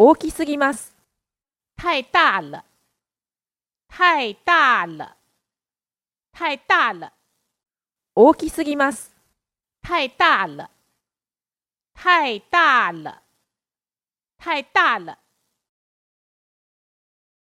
大きすぎます。太大了，太大了，太大了，大きすぎます。太大了，太大了，太大了。